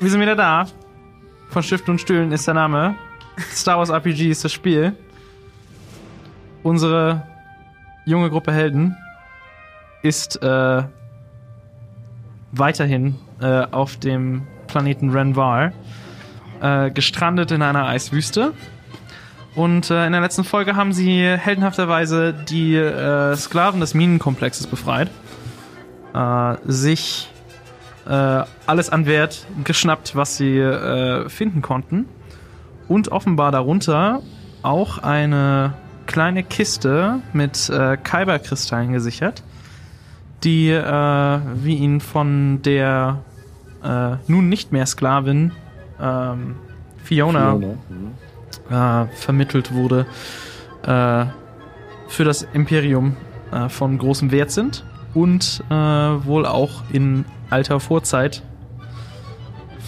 Wir sind wieder da. Von Stift und Stühlen ist der Name. Star Wars RPG ist das Spiel. Unsere junge Gruppe Helden ist äh, weiterhin äh, auf dem Planeten Renvar äh, gestrandet in einer Eiswüste. Und äh, in der letzten Folge haben sie heldenhafterweise die äh, Sklaven des Minenkomplexes befreit. Äh, sich äh, alles an Wert geschnappt, was sie äh, finden konnten. Und offenbar darunter auch eine kleine Kiste mit äh, Kyberkristallen gesichert, die, äh, wie ihnen von der äh, nun nicht mehr Sklavin ähm, Fiona, Äh, vermittelt wurde, äh, für das Imperium von großem Wert sind und äh, wohl auch in alter Vorzeit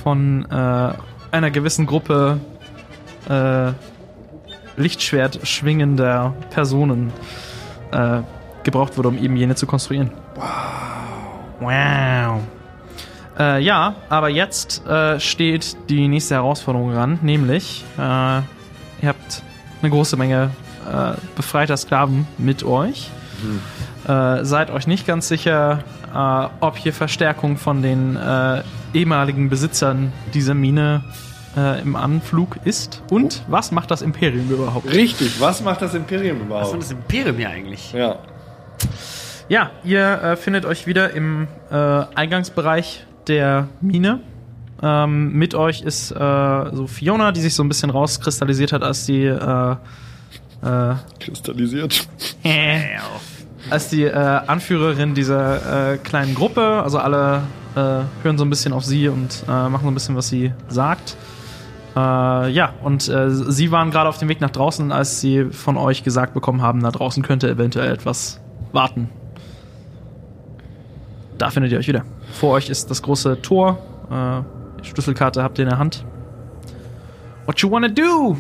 von äh, einer gewissen Gruppe äh, Lichtschwert schwingender Personen äh, gebraucht wurde, um eben jene zu konstruieren. Wow. Wow. Äh, ja, aber jetzt äh, steht die nächste Herausforderung ran, nämlich äh, ihr habt eine große Menge äh, befreiter Sklaven mit euch. Äh, seid euch nicht ganz sicher, äh, ob hier Verstärkung von den äh, ehemaligen Besitzern dieser Mine äh, im Anflug ist. Und was macht das Imperium überhaupt? Richtig, was macht das Imperium Was überhaupt? ist das Imperium hier eigentlich? Ja. Ja, ihr äh, findet euch wieder im äh, Eingangsbereich der Mine. Ähm, mit euch ist äh, so Fiona, die sich so ein bisschen rauskristallisiert hat, als die äh, äh, Kristallisiert. als die äh, Anführerin dieser äh, kleinen Gruppe. Also alle äh, hören so ein bisschen auf sie und äh, machen so ein bisschen, was sie sagt. Äh, ja, und sie waren gerade auf dem Weg nach draußen, als sie von euch gesagt bekommen haben, da draußen könnte eventuell etwas warten. Da findet ihr euch wieder. Vor euch ist das große Tor. Schlüsselkarte habt ihr in der Hand. What you wanna do?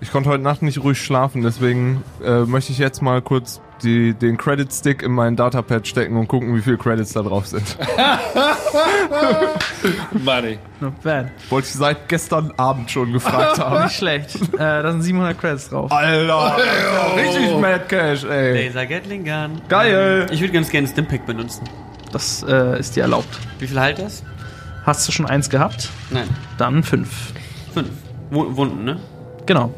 Ich konnte heute Nacht nicht ruhig schlafen, deswegen äh, möchte ich jetzt mal kurz die, den Credit Stick in meinen Datapad stecken und gucken, wie viele Credits da drauf sind. Money. Not bad. Wollte ich seit gestern Abend schon gefragt haben. Nicht schlecht. äh, da sind 700 Credits drauf. Alter, richtig Mad Cash, ey. Laser Gatling Gun. Geil. Ich würde ganz gerne Stimpack benutzen. Das äh, ist dir erlaubt. Wie viel halt das? Hast du schon eins gehabt? Nein. Dann fünf. Fünf. Wu- Wunden, ne? Genau.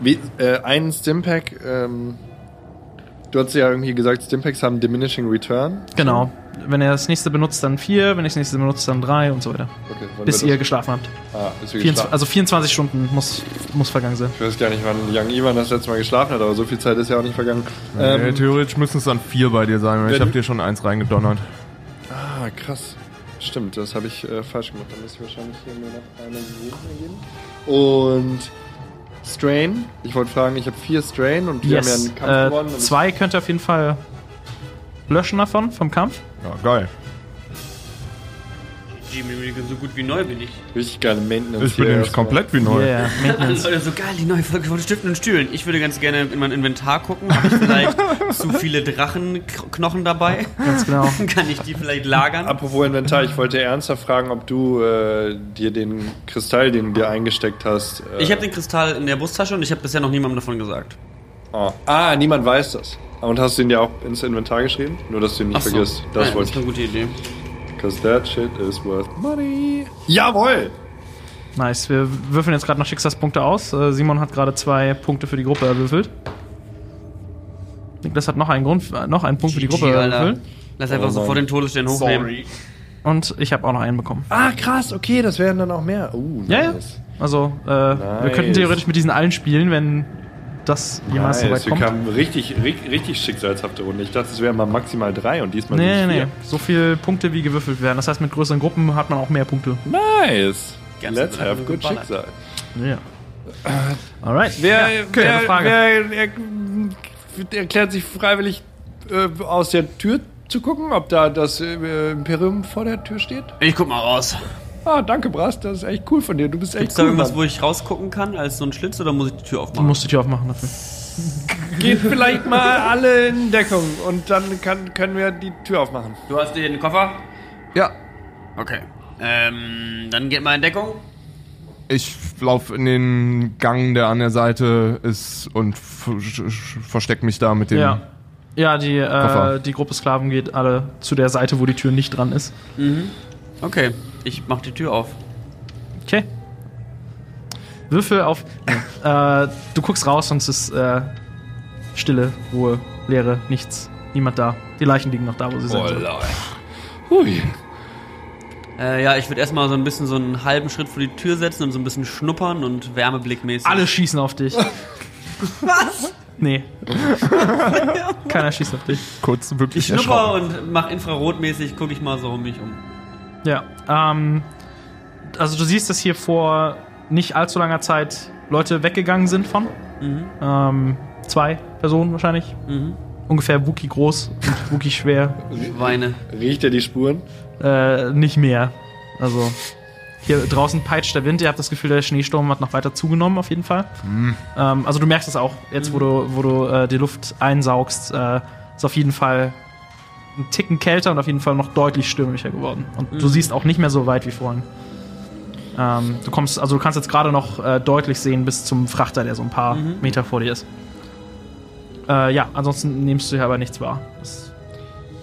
Wie, äh, ein Stimpack, ähm, du hast ja irgendwie gesagt, Stimpacks haben Diminishing Return. Genau. Wenn er das nächste benutzt, dann vier. Wenn ich das nächste benutzt, dann drei und so weiter. Okay, Bis ihr geschlafen habt. Ah, bis wir 24, geschlafen. also 24 Stunden muss, muss vergangen sein. Ich weiß gar nicht, wann Young Ivan das letzte Mal geschlafen hat, aber so viel Zeit ist ja auch nicht vergangen. Nee, Ähm, theoretisch müssen es dann vier bei dir sein, weil ich habe dir schon eins reingedonnert. ah, krass. Stimmt, das habe ich äh, falsch gemacht. Da muss ich wahrscheinlich hier nur noch eine Minute geben. Und Strain. Ich wollte fragen, ich habe vier Strain und wir haben ja einen Kampf Äh, gewonnen. und zwei könnt ihr auf jeden Fall löschen davon, vom Kampf. Ja, geil. Jimmy, so gut wie neu bin ich. Richtig geile Maintenance. Ich bin nämlich komplett wie neu. Yeah, Maintenance. Leute, so geil, die neue Folge von Stiften und Stühlen. Ich würde ganz gerne in mein Inventar gucken. Habe ich vielleicht zu viele Drachenknochen dabei? Ganz genau. Kann ich die vielleicht lagern? Apropos Inventar, ich wollte ernsthaft fragen, ob du äh, dir den Kristall, den du dir eingesteckt hast. Äh, Ich habe den Kristall in der Brusttasche und ich habe bisher noch niemandem davon gesagt. oh. Ah, niemand weiß das. Und hast du ihn dir auch ins Inventar geschrieben? Nur, dass du ihn nicht so. vergisst. Das Nein, wollte ist eine gute Idee. Because that shit is worth money. Jawohl! Nice. Wir würfeln jetzt gerade noch Schicksalspunkte aus. Äh, Simon hat gerade zwei Punkte für die Gruppe erwürfelt. Niklas hat noch einen Grund, äh, noch einen Punkt für die Gruppe erwürfelt. Lass einfach Oh sofort den Todesstern hochnehmen. Sorry. Und ich habe auch noch einen bekommen. Ah, krass, okay, das wären dann auch mehr. Uh, Ja, ja. nice. Also, äh, wir könnten theoretisch mit diesen allen spielen, wenn das jemals so weit Nice. Wir kommt. kamen richtig, richtig, schicksalshafte Runde. Ich dachte, es wären mal maximal drei und diesmal Nee, sind nee, es nee. So viele Punkte, wie gewürfelt werden. Das heißt, mit größeren Gruppen hat man auch mehr Punkte. vier. Nice. Ganze Let's have good geballert. Schicksal. Ja. Alright. Wer, ja, okay, eine Frage. wer er, erklärt sich freiwillig äh, aus der Tür zu gucken, ob da das äh, Imperium vor der Tür steht? Ich guck mal raus. Ah, danke, Brast, das ist echt cool von dir. Du bist echt Gibt's da cool. irgendwas, Mann. wo ich rausgucken kann, als so ein Schlitz, oder muss ich die Tür Du aufmachen? musst die Tür aufmachen dafür. Geht vielleicht mal alle in Deckung und dann kann, können wir die Tür aufmachen. Du hast den Koffer? Ja, Okay. Ähm, dann geht mal in Deckung. Ich laufe in den Gang, der an der Seite ist und verstecke mich da mit dem. Ja. Ja, die, äh, die Gruppe Sklaven geht alle zu der Seite, wo die Tür nicht dran ist. Okay, ich mach die Tür auf. Okay. Würfel auf. äh, du guckst raus und es ist äh, Stille, Ruhe, Leere, nichts. Niemand da. Die Leichen liegen noch da, wo sie sind. Hui. Äh, ja, ich würde erstmal so ein bisschen so einen halben Schritt vor die Tür setzen und so ein bisschen schnuppern und wärmeblickmäßig. Alle schießen auf dich. Was? Nee. Keiner schießt auf dich. kurz wirklich Ich schnupper und mach infrarotmäßig, gucke ich mal so um mich um. Ja. Ähm, also du siehst, dass hier vor nicht allzu langer Zeit Leute weggegangen sind von. Ähm, zwei Personen wahrscheinlich. Mhm. Ungefähr Wookie groß und Wookie schwer. Weine. Riecht er die Spuren? Äh, nicht mehr. Also hier draußen peitscht der Wind. Ihr habt das Gefühl, der Schneesturm hat noch weiter zugenommen auf jeden Fall. Ähm, also du merkst es auch jetzt, wo du, wo du äh, die Luft einsaugst, äh, ist auf jeden Fall ein Ticken kälter und auf jeden Fall noch deutlich stürmischer geworden. Und du siehst auch nicht mehr so weit wie vorhin. Ähm, du kommst, also du kannst jetzt gerade noch äh, deutlich sehen bis zum Frachter, der so ein paar Meter vor dir ist. Äh, ja, ansonsten nimmst du hier aber nichts wahr. Das,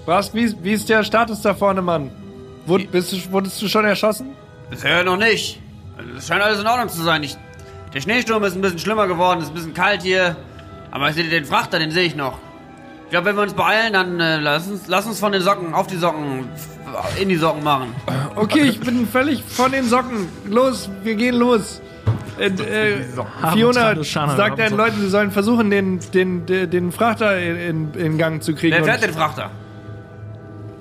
Was? Wie, wie ist der Status da vorne, Mann? Wurd, bist du, wurdest du schon erschossen? Bisher noch nicht. Es scheint alles in Ordnung zu sein. Ich, der Schneesturm ist ein bisschen schlimmer geworden, es ist ein bisschen kalt hier. Aber ich sehe den Frachter, den sehe ich noch. Ich glaube, wenn wir uns beeilen, dann äh, lass, uns, lass uns von den Socken auf die Socken, in die Socken machen. Okay, ich bin völlig von den Socken. Los, wir gehen los. Äh, äh, Fiona, Abenteuer- sag deinen Leuten, sie sollen versuchen, den, den, den, den Frachter in, in, in Gang zu kriegen. Wer fährt den Frachter?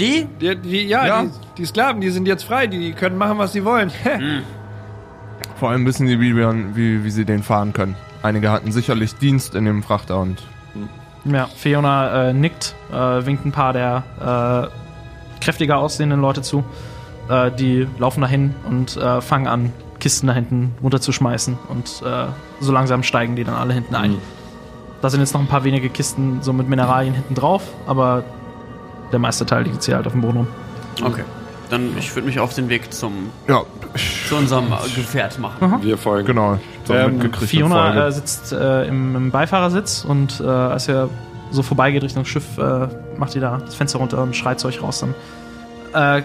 Die? Die, die, ja, Ja. Die, die Sklaven, die sind jetzt frei, die können machen, was sie wollen. Vor allem wissen die, wie, wie, wie sie den fahren können. Einige hatten sicherlich Dienst in dem Frachter und Ja, Fiona äh, nickt, äh, winkt ein paar der äh, kräftiger aussehenden Leute zu. Äh, die laufen dahin und äh, fangen an, Kisten da hinten runterzuschmeißen. Und so langsam steigen die dann alle hinten ein. Da sind jetzt noch ein paar wenige Kisten so mit Mineralien hinten drauf, aber der meiste Teil liegt jetzt hier halt auf dem Boden rum. Okay. Dann, ich würde mich auf den Weg zum, ja, zu unserem äh, Gefährt machen. Wir folgen. genau. Ähm, Fiona äh, sitzt äh, im, im Beifahrersitz und äh, als er so vorbeigeht Richtung Schiff, äh, macht die da das Fenster runter und schreit zu euch raus. Dann. Äh,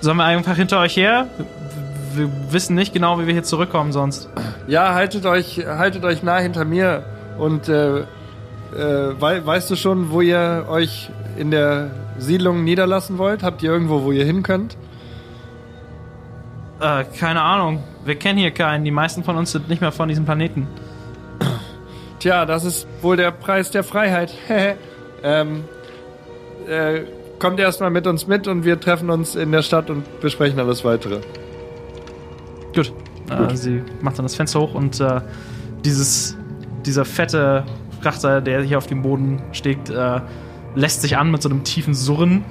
sollen wir einfach hinter euch her? Wir, wir wissen nicht genau, wie wir hier zurückkommen sonst. Ja, haltet euch, haltet euch nah hinter mir und äh, äh, wei weißt du schon, wo ihr euch in der Siedlung niederlassen wollt? Habt ihr irgendwo, wo ihr hin könnt? Äh, keine Ahnung. Wir kennen hier keinen. Die meisten von uns sind nicht mehr von diesem Planeten. Tja, das ist wohl der Preis der Freiheit. ähm, äh, kommt erstmal mit uns mit und wir treffen uns in der Stadt und besprechen alles weitere. Gut. Äh, sie macht dann das Fenster hoch und äh, dieses, dieser fette Frachter, der hier auf dem Boden steht, äh, lässt sich an mit so einem tiefen Surren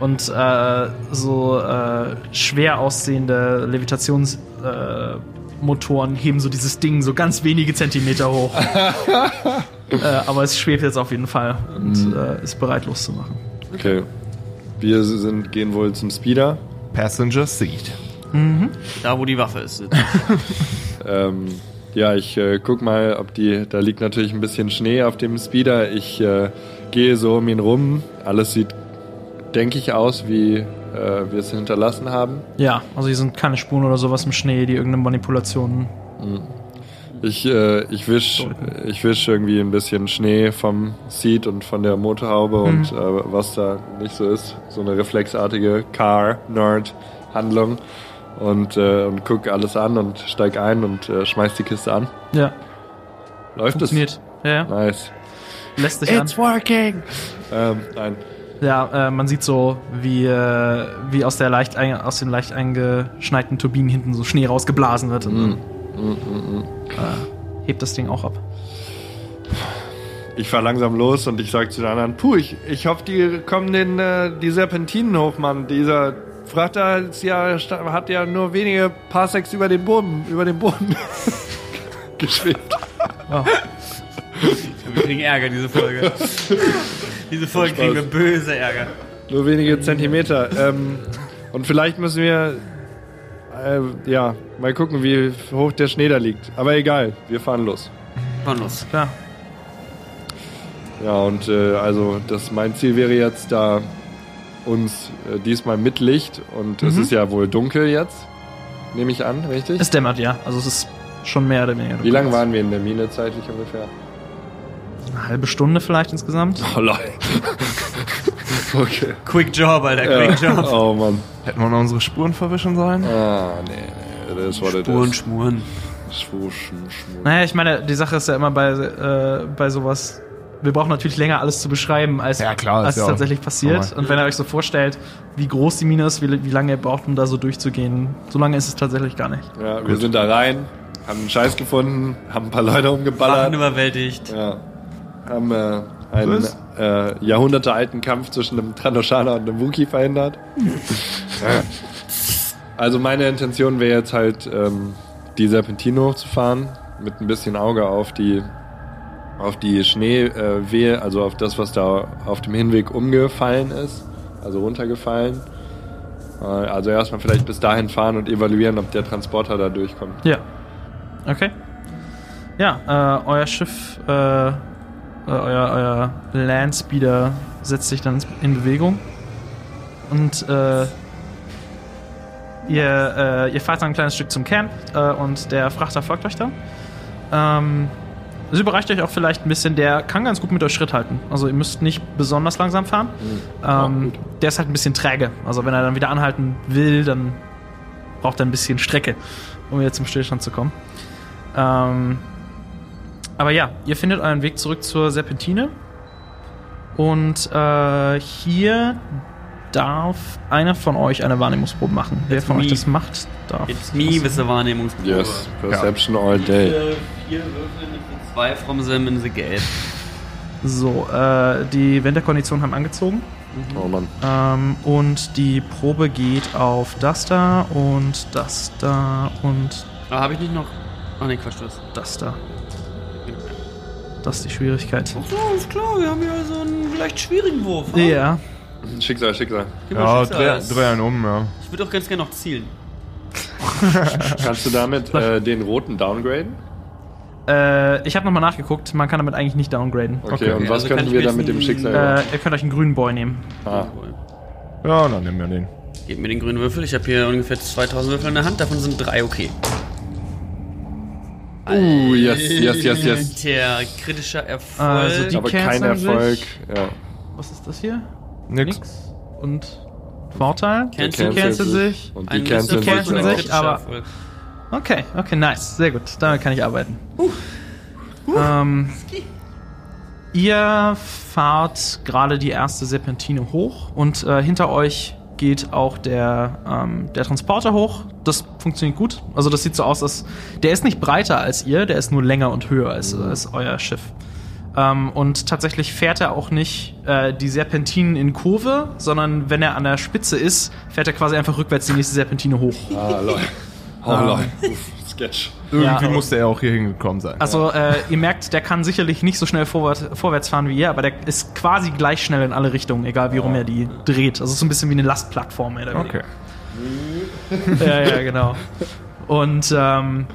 und äh, so äh, schwer aussehende Levitationsmotoren äh, Motoren heben so dieses Ding so ganz wenige Zentimeter hoch. äh, aber es schwebt jetzt auf jeden Fall und äh, ist bereit loszumachen. Okay. Wir sind, gehen wohl zum Speeder. Passenger Seat. Da, wo die Waffe ist. Ähm, ja, ich äh, guck mal, ob die. Da liegt natürlich ein bisschen Schnee auf dem Speeder. Ich äh, gehe so um ihn rum. Alles sieht, denke ich, aus, wie äh, wir es hinterlassen haben. Ja, also hier sind keine Spuren oder sowas im Schnee, die irgendeine Manipulation. Ich, äh, ich wisch, ich wisch irgendwie ein bisschen Schnee vom Seat und von der Motorhaube und äh, was da nicht so ist. So eine reflexartige Car-Nerd-Handlung. Und, äh, und guck alles an und steig ein und äh, schmeiß die Kiste an. Ja, Läuft es? funktioniert. Ja, ja. Nice. Lässt sich an. working! Ähm, nein. Ja, äh, man sieht so, wie, äh, wie aus, der leicht ein, aus den leicht eingeschneiten Turbinen hinten so Schnee rausgeblasen wird. Und dann äh, hebt das Ding auch ab. Ich fahr langsam los und ich sag zu den anderen, puh, ich, ich hoffe, die kommen den, äh, die Serpentinen hoch, Mann. Dieser Frachter ist ja, hat ja nur wenige Parsecs über den Boden, über den Boden geschwebt. Wir kriegen Ärger, diese Folge. diese Folge kriegen wir böse Ärger. Nur wenige Zentimeter. Ähm, und vielleicht müssen wir äh, ja, mal gucken, wie hoch der Schnee da liegt. Aber egal, wir fahren los. Fahren los. Klar. Ja, und äh, also das mein Ziel wäre jetzt da uns äh, diesmal mit Licht und es Mhm. ist ja wohl dunkel jetzt, nehme ich an, richtig? Es dämmert, ja. Also es ist schon mehr oder weniger. Wie lange waren wir in der Mine zeitlich ungefähr? Eine halbe Stunde vielleicht insgesamt. Oh lol. okay. Quick Job, Alter, quick Ja. Job. Oh Mann. Hätten wir noch unsere Spuren verwischen sollen? Ah, nee, nee, das war Spuren. Schmuren. Schwuschen, schmuren. Naja, ich meine, die Sache ist ja immer bei, äh, bei sowas. Wir brauchen natürlich länger alles zu beschreiben, als, Ja, klar, als es ja tatsächlich passiert. normal. Und wenn ihr euch so vorstellt, wie groß die Mine ist, wie, wie lange ihr braucht, um da so durchzugehen, so lange ist es tatsächlich gar nicht. Ja, wir sind da rein, haben einen Scheiß gefunden, haben ein paar Leute umgeballert. überwältigt. Ja. Haben äh, einen äh, jahrhundertealten Kampf zwischen einem Tranoshana und einem Wookie verhindert. Also meine Intention wäre jetzt halt, ähm, die Serpentine hochzufahren, mit ein bisschen Auge auf die auf die Schneewehe, äh, Wehe, also auf das, was da auf dem Hinweg umgefallen ist, also runtergefallen. Äh, also erstmal vielleicht bis dahin fahren und evaluieren, ob der Transporter da durchkommt. Ja. Okay. Ja, äh, euer Schiff, äh, äh, euer, euer Landspeeder setzt sich dann in Bewegung. Und äh, ihr, äh, ihr fahrt dann ein kleines Stück zum Camp äh, und der Frachter folgt euch dann. Ähm, das überreicht euch auch vielleicht ein bisschen. Der kann ganz gut mit euch Schritt halten. Also ihr müsst nicht besonders langsam fahren. Ähm, der ist halt ein bisschen träge. Also wenn er dann wieder anhalten will, dann braucht er ein bisschen Strecke, um wieder zum Stillstand zu kommen. Ähm, aber ja, ihr findet euren Weg zurück zur Serpentine. Und äh, hier darf einer von euch eine Wahrnehmungsprobe machen. Wer It's von euch me. das macht, darf. It's me with the Wahrnehmungsprobe. Yes, Perception all day. Vier, vier Würfel, bin zwei from them in the gelb. So, äh, die Winterkonditionen haben angezogen. Oh Mann. Ähm, und die Probe geht auf das da und das da und Ah, habe ich nicht noch. Ah, ne, Quatsch, das. das da. Das ist die Schwierigkeit. Ach so, ist klar, wir haben hier so einen vielleicht schwierigen Wurf. ha? Ja. Schicksal, Schicksal. Gib mal Ja, dreh, einen um, ja. Ich würde auch ganz gerne noch zielen. Kannst du damit äh, den roten downgraden? Äh, ich habe nochmal nachgeguckt, man kann damit eigentlich nicht downgraden. Okay, Okay. und was also kann könnten ich wir dann mit dem Schicksal Äh, machen? ihr könnt euch einen grünen Boy nehmen. Ah, Ja, dann nehmen wir den. Gib mir den grünen Würfel. Ich habe hier ungefähr 2000 Würfel in der Hand. Davon sind drei okay. Uh, yes, yes, yes, yes. Der kritischer Erfolg. Also die- Aber kein Erfolg. sich. Ja. Was ist das hier? Nix. Nix. Und Vorteil? Cancel- Die canceln sich. Und Ein die canceln Misserfolg canceln sich sich, aber- Erfolg. Okay, okay, nice. Sehr gut. Damit kann ich arbeiten. Ähm, ihr fahrt gerade die erste Serpentine hoch und äh, hinter euch geht auch der, ähm, der Transporter hoch. Das funktioniert gut. Also das sieht so aus, dass der ist nicht breiter als ihr, der ist nur länger und höher als, als euer Schiff. Ähm, und tatsächlich fährt er auch nicht äh, die Serpentinen in Kurve, sondern wenn er an der Spitze ist, fährt er quasi einfach rückwärts die nächste Serpentine hoch. Ah, lol. Oh, lol. Sketch. Irgendwie Ja. musste er auch hier hingekommen sein. Also äh, ihr merkt, der kann sicherlich nicht so schnell vorwärts, vorwärts fahren wie ihr, aber der ist quasi gleich schnell in alle Richtungen, egal wie rum er die dreht. Also so ein bisschen wie eine Lastplattform. Mehr oder okay. ja, ja, genau. Und ähm,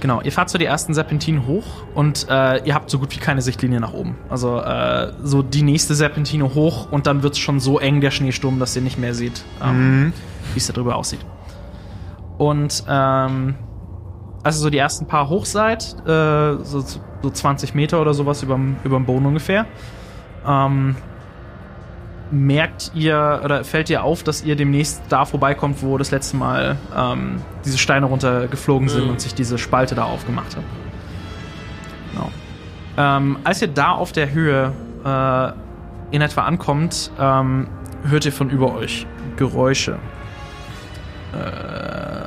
genau, ihr fahrt so die ersten Serpentinen hoch und äh, ihr habt so gut wie keine Sichtlinie nach oben. Also äh, so die nächste Serpentine hoch und dann wird es schon so eng, der Schneesturm, dass ihr nicht mehr seht, ähm, wie es da drüber aussieht. Und ähm, also so die ersten paar hoch seid, äh, so, so 20 Meter oder sowas überm, überm Boden ungefähr, ähm, merkt ihr oder fällt ihr auf, dass ihr demnächst da vorbeikommt, wo das letzte Mal ähm, diese Steine runtergeflogen sind Mhm. und sich diese Spalte da aufgemacht hat. Genau. Ähm, als ihr da auf der Höhe äh, in etwa ankommt, ähm, hört ihr von über euch Geräusche. Ähm,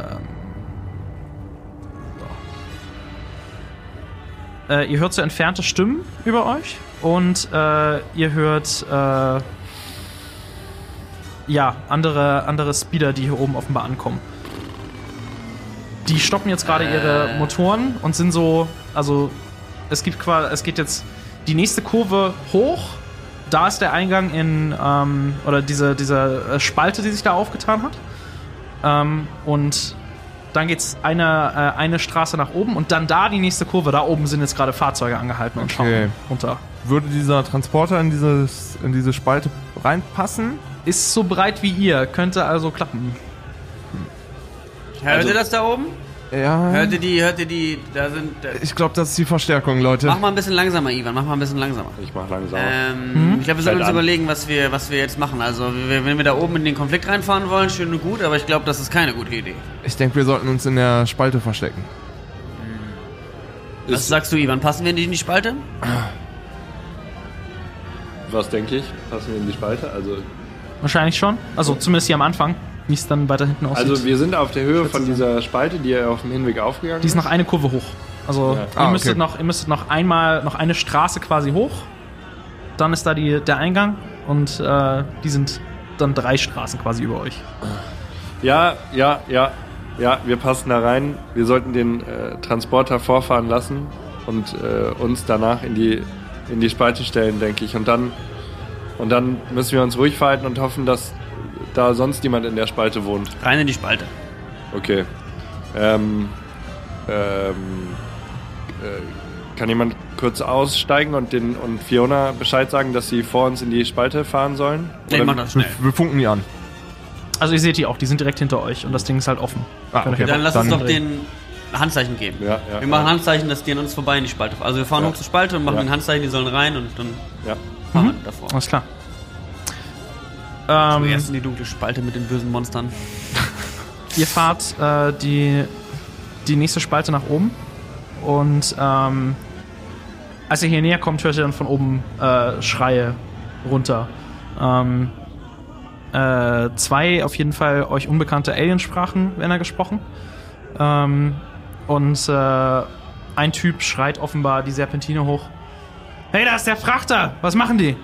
Äh, ihr hört so entfernte Stimmen über euch und äh, ihr hört äh, ja andere, andere Speeder, die hier oben offenbar ankommen. Die stoppen jetzt gerade ihre Motoren und sind so, also es gibt quasi, es geht jetzt die nächste Kurve hoch. Da ist der Eingang in, ähm, oder diese, diese äh, Spalte, die sich da aufgetan hat. Ähm, und dann geht's eine, äh, eine Straße nach oben und dann da die nächste Kurve. Da oben sind jetzt gerade Fahrzeuge angehalten und Okay. schauen runter. Würde dieser Transporter in, dieses, in diese Spalte reinpassen? Ist so breit wie ihr, könnte also klappen. Hört Also- ihr das da oben? Ja. Hört ihr die, hört ihr die, da sind, da, Ich glaube, das ist die Verstärkung, Leute. mach mal ein bisschen langsamer, Ivan, mach mal ein bisschen langsamer. Ich mach langsam. Ähm, Ich glaube, wir sollten uns an. überlegen, was wir, was wir jetzt machen. Also, wir- wenn wir da oben in den Konflikt reinfahren wollen, schön und gut, aber ich glaube, das ist keine gute Idee. Ich denke, wir sollten uns in der Spalte verstecken. Was Ist- sagst du, Ivan? Passen wir nicht in die Spalte? Was denke ich? Passen wir in die Spalte? Also, Wahrscheinlich schon. Also zumindest hier am Anfang, wie es dann weiter hinten aussieht. also wir sind auf der Höhe von dieser Spalte, die ja auf dem Hinweg aufgegangen die ist noch eine Kurve hoch. Also Ja. ihr, Ah, müsstet okay. noch, ihr müsstet noch einmal noch eine Straße quasi hoch. Dann ist da die, der Eingang und äh, die sind dann drei Straßen quasi über euch. Ja, ja, ja. Ja, wir passen da rein. Wir sollten den äh, Transporter vorfahren lassen und äh, uns danach in die, in die Spalte stellen, denke ich. Und dann, und dann müssen wir uns ruhig verhalten und hoffen, dass da sonst niemand in der Spalte wohnt. Rein in die Spalte. Okay. Ähm, ähm, äh, kann jemand kurz aussteigen und, den, und Fiona Bescheid sagen, dass sie vor uns in die Spalte fahren sollen? Nee, Oder- mach das Wir, schnell. wir funken die an. Also ihr seht die auch, die sind direkt hinter euch und das Ding ist halt offen. Ah, okay. Dann lass Dann- uns doch den Handzeichen geben. Ja, ja, wir machen ja. Handzeichen, dass die an uns vorbei in die Spalte fahren. Also wir fahren Ja. hoch zur Spalte und machen Ja. ein Handzeichen, die sollen rein und dann Ja. fahren wir davor. Alles klar. Ähm, Ähm, Erst in die dunkle Spalte mit den bösen Monstern. ihr fahrt äh, die, die nächste Spalte nach oben und ähm, als ihr hier näher kommt, hört ihr dann von oben äh, Schreie runter. Ähm, äh, zwei auf jeden Fall euch unbekannte Aliensprachen werden da gesprochen. Ähm, und äh, ein Typ schreit offenbar die Serpentine hoch. Hey, da ist der Frachter! Was machen die?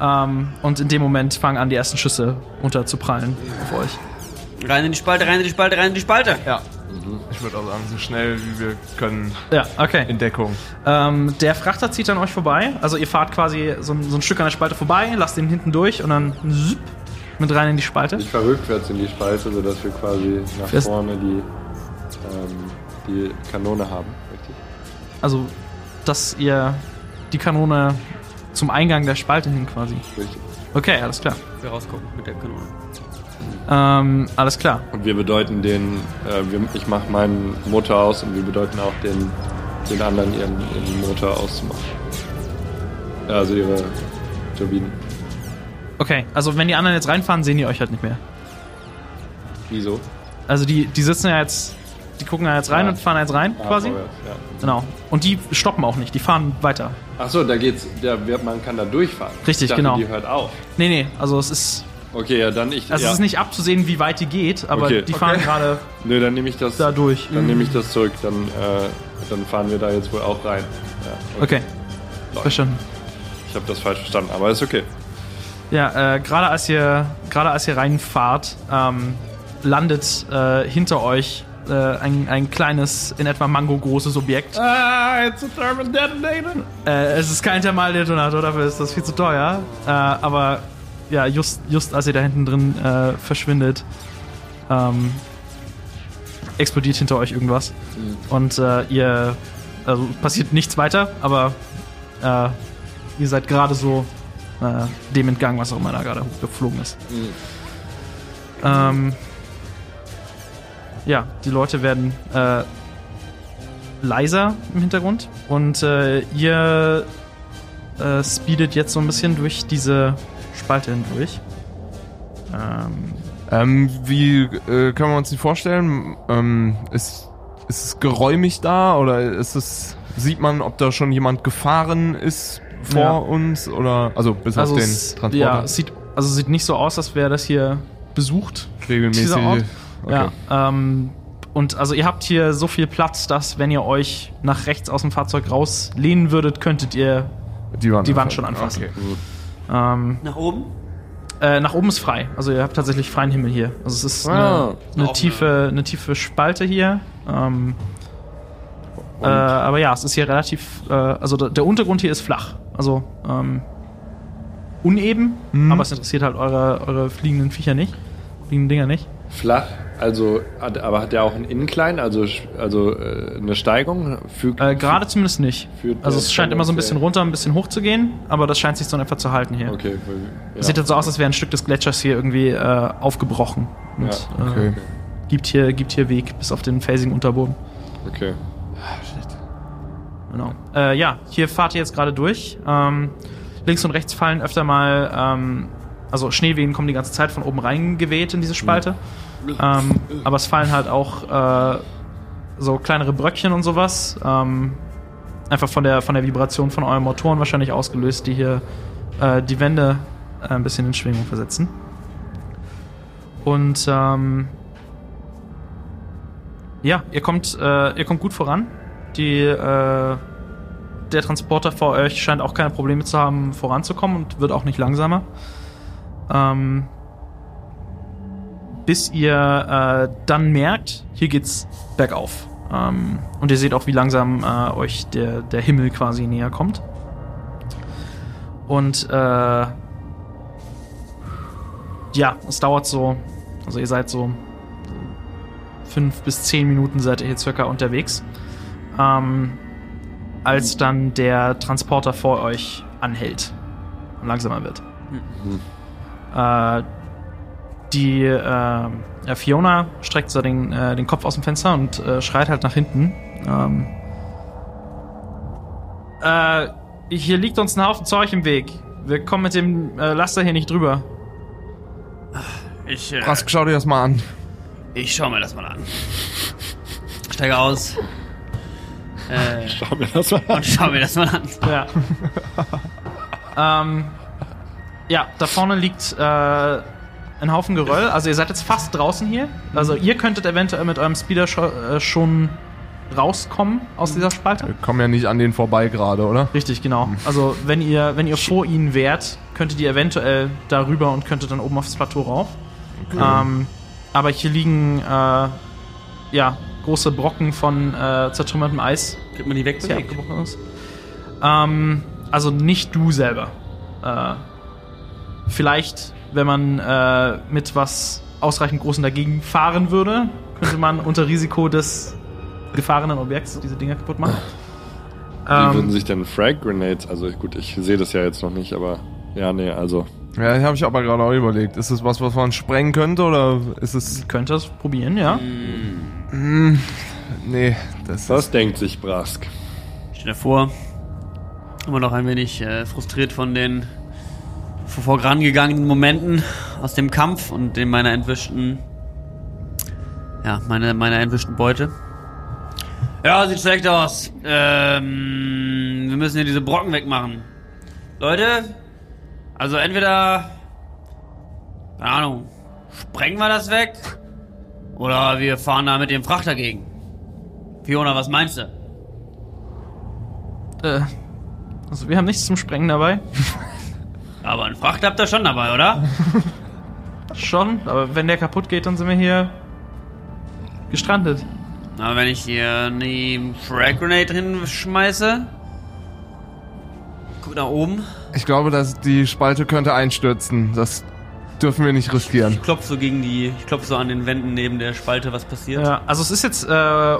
Ähm, und in dem Moment fangen an, die ersten Schüsse runterzuprallen auf euch. Rein in die Spalte, rein in die Spalte, rein in die Spalte. Ja. Ich würde auch sagen, so schnell wie wir können Ja, okay. in Deckung. Ähm, der Frachter zieht an euch vorbei. Also ihr fahrt quasi so ein, so ein Stück an der Spalte vorbei, lasst ihn hinten durch und dann zip, mit rein in die Spalte. Ich fahre rückwärts in die Spalte, sodass wir quasi nach Das- vorne die, ähm, die Kanone haben. Richtig? Also, dass ihr die Kanone zum Eingang der Spalte hin quasi. Richtig. Okay, alles klar. Wir rausgucken mit der Kanone. Ähm, alles klar. Und wir bedeuten den, äh, wir, ich mache meinen Motor aus und wir bedeuten auch den, den anderen ihren, ihren Motor auszumachen. Also ihre Turbinen. Okay, also wenn die anderen jetzt reinfahren, sehen die euch halt nicht mehr. Wieso? Also die, die sitzen ja jetzt, die gucken ja jetzt rein Ja. und fahren jetzt rein Ah, quasi. vorwärts, ja. Genau. Und die stoppen auch nicht, die fahren weiter. Ach so, da geht's, da, wird- man kann da durchfahren. Richtig, ich dachte, genau. Die hört auf. Nee, nee, also es ist, Okay, ja, dann ich. also ja. es ist nicht abzusehen, wie weit die geht, aber Okay. die fahren Okay. gerade Nö, dann nehme ich das. da durch. Dann nehme ich das zurück. Dann, äh, dann fahren wir da jetzt wohl auch rein. Ja, Okay, verstanden. Ich habe das falsch verstanden, aber ist okay. Ja, äh, gerade als ihr gerade als ihr reinfahrt, ähm, landet äh, hinter euch äh, ein, ein kleines, in etwa Mango großes Objekt. Ah, it's a Thermal Detonator. Äh, es ist kein Thermaldetonator, dafür ist das viel zu teuer. Äh, aber ja, just, just als ihr da hinten drin äh, verschwindet, ähm, explodiert hinter euch irgendwas. Und äh, ihr, also passiert nichts weiter, aber äh, ihr seid gerade so dem entgangen, was auch immer da gerade hochgeflogen ist. Ähm, ja, die Leute werden äh, leiser im Hintergrund und äh, ihr äh, speedet jetzt so ein bisschen durch diese Spalte hindurch. Ähm, Ähm, wie äh, können wir uns die vorstellen? Ähm, ist, ist es geräumig da oder ist es, sieht man, ob da schon jemand gefahren ist vor Ja. uns oder, also bis auf den Transporter ja, es sieht, also sieht nicht so aus, als wäre das hier besucht. regelmäßig. Okay. Ja, ähm, und also ihr habt hier so viel Platz, dass wenn ihr euch nach rechts aus dem Fahrzeug rauslehnen würdet, könntet ihr Die Wand, die Wand schon anfassen. Okay. ähm, Nach oben? Äh, nach oben ist frei. Also ihr habt tatsächlich freien Himmel hier. Also es ist Ah, eine, eine, tiefe, eine tiefe Spalte hier. Ähm, äh, aber ja, es ist hier relativ. Äh, also der, der Untergrund hier ist flach. Also ähm, uneben, Mhm. aber es interessiert halt eure, eure fliegenden Viecher nicht. Fliegenden Dinger nicht. flach, also aber hat der auch einen Incline, also also äh, eine Steigung? Fügt, Äh, Gerade zumindest nicht. Also es scheint immer so ein bisschen runter, ein bisschen hoch zu gehen, aber das scheint sich so in etwa zu halten hier. Okay, weil- ja. Es sieht jetzt so aus, als wäre ein Stück des Gletschers hier irgendwie äh, aufgebrochen. Und, Ja, äh, Okay. gibt, hier, gibt hier Weg bis auf den felsigen Unterboden. okay. Genau. Äh, ja, hier fahrt ihr jetzt gerade durch. Ähm, links und rechts fallen öfter mal, ähm, also Schneewehen kommen die ganze Zeit von oben reingeweht in diese Spalte. Ähm, aber es fallen halt auch äh, so kleinere Bröckchen und sowas. Ähm, einfach von der, von der Vibration von euren Motoren wahrscheinlich ausgelöst, die hier äh, die Wände äh, ein bisschen in Schwingung versetzen. Und ähm, ja, ihr kommt, äh, ihr kommt gut voran. Die, äh, der Transporter vor euch scheint auch keine Probleme zu haben, voranzukommen und wird auch nicht langsamer. Ähm, bis ihr äh, dann merkt, hier geht's bergauf. Ähm, und ihr seht auch, wie langsam äh, euch der, der Himmel quasi näher kommt. Und äh, ja, es dauert so, also ihr seid so fünf bis zehn Minuten seid ihr hier circa unterwegs. Ähm, als dann der Transporter vor euch anhält und langsamer wird. Äh, die äh, Fiona streckt so den, äh, den Kopf aus dem Fenster und äh, schreit halt nach hinten. Ähm, äh, hier liegt uns ein Haufen Zeug im Weg. Wir kommen mit dem äh, Laster hier nicht drüber. Ich, äh, Rask, schau dir das mal an. ich schau mir das mal an. Steige aus. Äh, Schau mir das mal an. und schau mir das mal an. Ja. ähm, ja, da vorne liegt äh, ein Haufen Geröll. Also ihr seid jetzt fast draußen hier. Also ihr könntet eventuell mit eurem Speeder äh, schon rauskommen aus dieser Spalte. Wir kommen ja nicht an den vorbei gerade, oder? Richtig, genau. Also wenn ihr, wenn ihr vor ihnen wärt, könntet ihr eventuell darüber und könntet dann oben aufs Plateau rauf. Ähm, aber hier liegen äh, ja große Brocken von äh, zertrümmertem Eis Kriegt man die weg? sehr abgebrochen ist. Ähm, also nicht du selber. Äh, vielleicht, wenn man äh, mit was ausreichend Großen dagegen fahren würde, könnte man unter Risiko des gefahrenen Objekts diese Dinger kaputt machen. Wie würden Ähm, sich denn Frag Grenades, also gut, ich sehe das ja jetzt noch nicht, aber ja, nee, also Ja, habe ich aber gerade auch überlegt. Ist es was, was man sprengen könnte oder ist es. könnte es probieren, ja. Hm, nee, das was ist. denkt sich Brask? Ich stehe davor. Immer noch ein wenig äh, frustriert von den vor- vorangegangenen Momenten aus dem Kampf und dem meiner entwischten. Ja, meine, meiner entwischten Beute. Ja, sieht schlecht aus. Ähm, wir müssen hier diese Brocken wegmachen. Leute, also entweder. Keine Ahnung. Sprengen wir das weg? Oder wir fahren da mit dem Frachter gegen. Fiona, was meinst du? Äh, also wir haben nichts zum Sprengen dabei. Aber einen Frachter habt ihr schon dabei, oder? Schon, aber wenn der kaputt geht, dann sind wir hier gestrandet. Aber wenn ich hier eine Frag Grenade hinschmeiße. Guck nach oben. Ich glaube, dass die Spalte könnte einstürzen. Das dürfen wir nicht riskieren. Ich klopf so gegen die. Ich klopf so an den Wänden neben der Spalte, was passiert. Ja, also es ist jetzt, äh,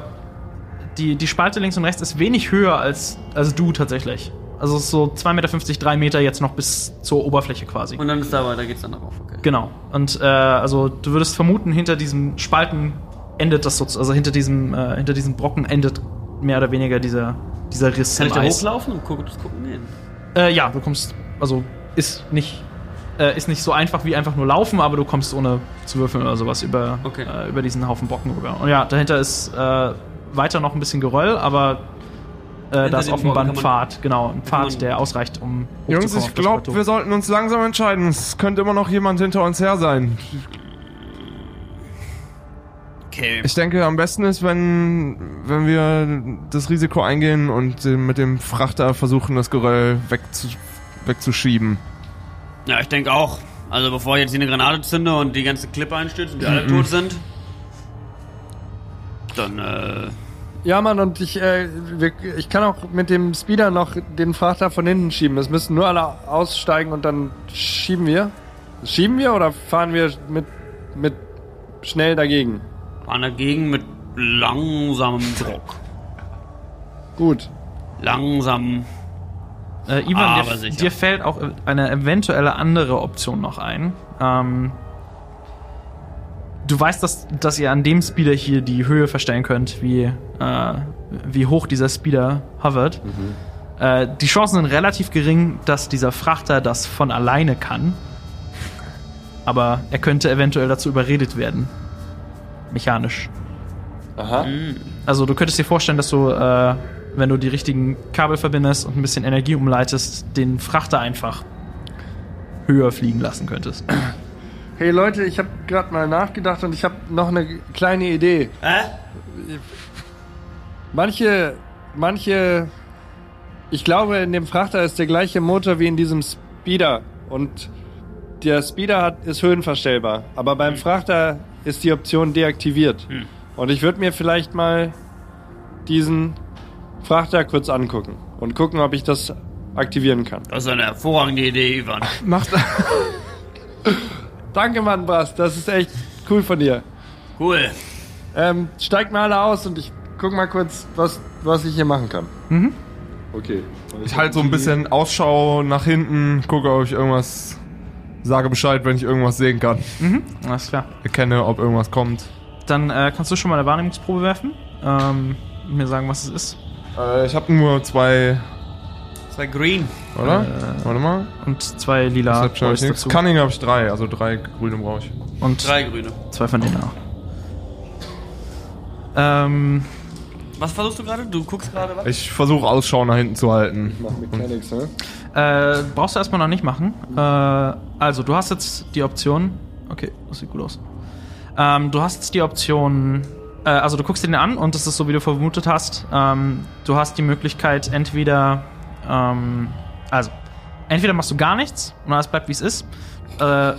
die, die Spalte links und rechts ist wenig höher als, als du tatsächlich. Also es so 2,50 Meter, 3 Meter jetzt noch bis zur Oberfläche quasi. Und dann ist da weiter, geht's dann darauf, okay. Genau. Und äh, also du würdest vermuten, hinter diesem Spalten endet das sozusagen, also hinter diesem, äh, hinter diesem Brocken endet mehr oder weniger dieser, dieser Riss Kann ich da Eis. hochlaufen und gucken, gucken gehen? Äh, ja, du kommst, also ist nicht, äh, ist nicht so einfach wie einfach nur laufen, aber du kommst ohne zu würfeln oder sowas über, Okay. äh, über diesen Haufen Brocken rüber. Und ja, dahinter ist äh, weiter noch ein bisschen Geröll, aber äh, da ist offenbar ein Pfad, genau, ein Pfad, der ausreicht, um Jungs, ich glaube, wir sollten uns langsam entscheiden. Es könnte immer noch jemand hinter uns her sein. Okay. Ich denke, am besten ist, wenn, wenn wir das Risiko eingehen und mit dem Frachter versuchen, das Geröll wegzu, wegzuschieben. Ja, ich denke auch. Also bevor ich jetzt hier eine Granate zünde und die ganze Klippe einstürzt und wir alle tot sind. Dann, äh. Ja, Mann, und ich, äh, wir, ich kann auch mit dem Speeder noch den Frachter von hinten schieben. Es müssen nur alle aussteigen und dann schieben wir. Schieben wir oder fahren wir mit, mit schnell dagegen. Fahren dagegen mit langsamem Druck. Gut. Langsam. Äh, Ivan, Aber dir, dir fällt auch eine eventuelle andere Option noch ein. Ähm, du weißt, dass, dass ihr an dem Speeder hier die Höhe verstellen könnt, wie, äh, wie hoch dieser Speeder hovert. Äh, die Chancen sind relativ gering, dass dieser Frachter das von alleine kann. Aber er könnte eventuell dazu überredet werden. Mechanisch. Aha. Also du könntest dir vorstellen, dass du, äh, wenn du die richtigen Kabel verbindest und ein bisschen Energie umleitest, den Frachter einfach höher fliegen lassen könntest. Hey Leute, ich habe gerade mal nachgedacht und ich habe noch eine kleine Idee. Hä? Manche, manche, ich glaube, in dem Frachter ist der gleiche Motor wie in diesem Speeder und der Speeder hat, ist höhenverstellbar, aber beim Frachter ist die Option deaktiviert. Hm. Und ich würde mir vielleicht mal diesen Frachter kurz angucken und gucken, ob ich das aktivieren kann. Das ist eine hervorragende Idee, Ivan. Macht. Danke, Mann, Brass, das ist echt cool von dir. Cool. Ähm, steigt mal alle aus und ich guck mal kurz, was, was ich hier machen kann. Mhm. Okay. Ich halte so ein bisschen Ausschau nach hinten, gucke, ob ich irgendwas. Sage Bescheid, wenn ich irgendwas sehen kann. Mhm. Alles klar. Erkenne, ob irgendwas kommt. Dann äh, kannst du schon mal eine Wahrnehmungsprobe werfen. Ähm, und mir sagen, was es ist. Äh, ich habe nur zwei, Zwei Green. oder? Äh, Warte mal. Und zwei lila Deshalb schaue ich nichts. dazu. Cunning habe ich drei, also drei grüne brauche ich. Und Drei Grüne. zwei von denen auch. Ähm, Was versuchst du gerade? Du guckst gerade was? Ich versuche Ausschau nach hinten zu halten. Mach Mechanics, ne? Äh, brauchst du erstmal noch nicht machen. Äh, also, du hast jetzt die Option. Okay, das sieht gut aus. Ähm, du hast jetzt die Option. Äh, also, du guckst dir den an und das ist so, wie du vermutet hast. Ähm, du hast die Möglichkeit, entweder. Ähm, also, entweder machst du gar nichts und alles bleibt wie es ist. Äh,